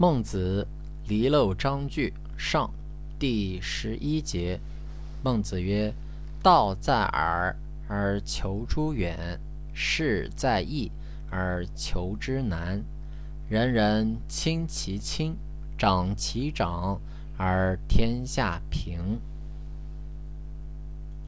孟子离娄章句上第十一节孟子曰道在耳而求诸远事在易而求之难。人人亲其亲长其长而天下平。